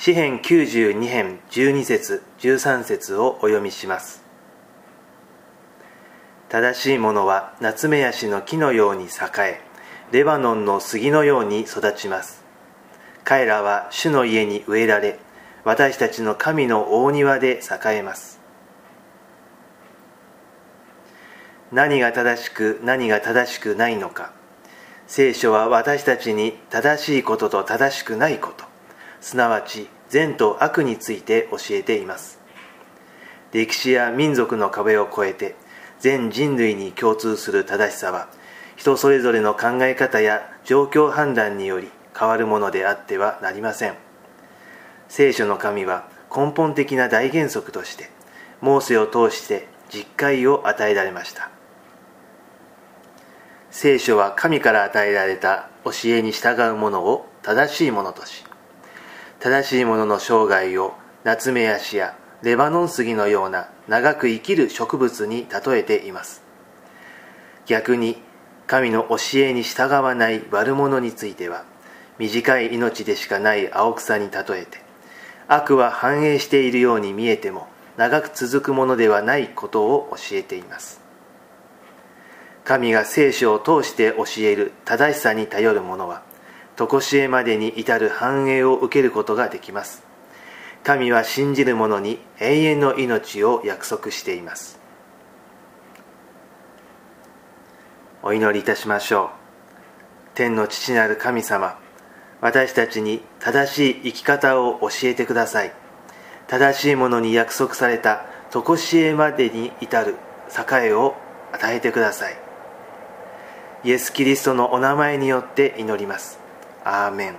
詩編92編12節13節をお読みします。正しいものは夏目ヤシの木のように栄えレバノンの杉のように育ちます。彼らは主の家に植えられ私たちの神の大庭で栄えます。何が正しく何が正しくないのか。聖書は私たちに正しいことと正しくないこと。すなわち善と悪について教えています。歴史や民族の壁を越えて全人類に共通する正しさは人それぞれの考え方や状況判断により変わるものであってはなりません。聖書の神は根本的な大原則としてモーセを通して実会を与えられました。聖書は神から与えられた教えに従うものを正しいものとし正しいものの生涯を夏目ヤシやレバノン杉のような長く生きる植物に例えています。逆に神の教えに従わない悪者については短い命でしかない青草に例えて悪は繁栄しているように見えても長く続くものではないことを教えています。神が聖書を通して教える正しさに頼る者は常しえまでに至る繁栄を受けることができます。神は信じる者に永遠の命を約束しています。お祈りいたしましょう。天の父なる神様私たちに正しい生き方を教えてください。正しいものに約束された常しえまでに至る栄を与えてください。イエス・キリストのお名前によって祈ります。Amén.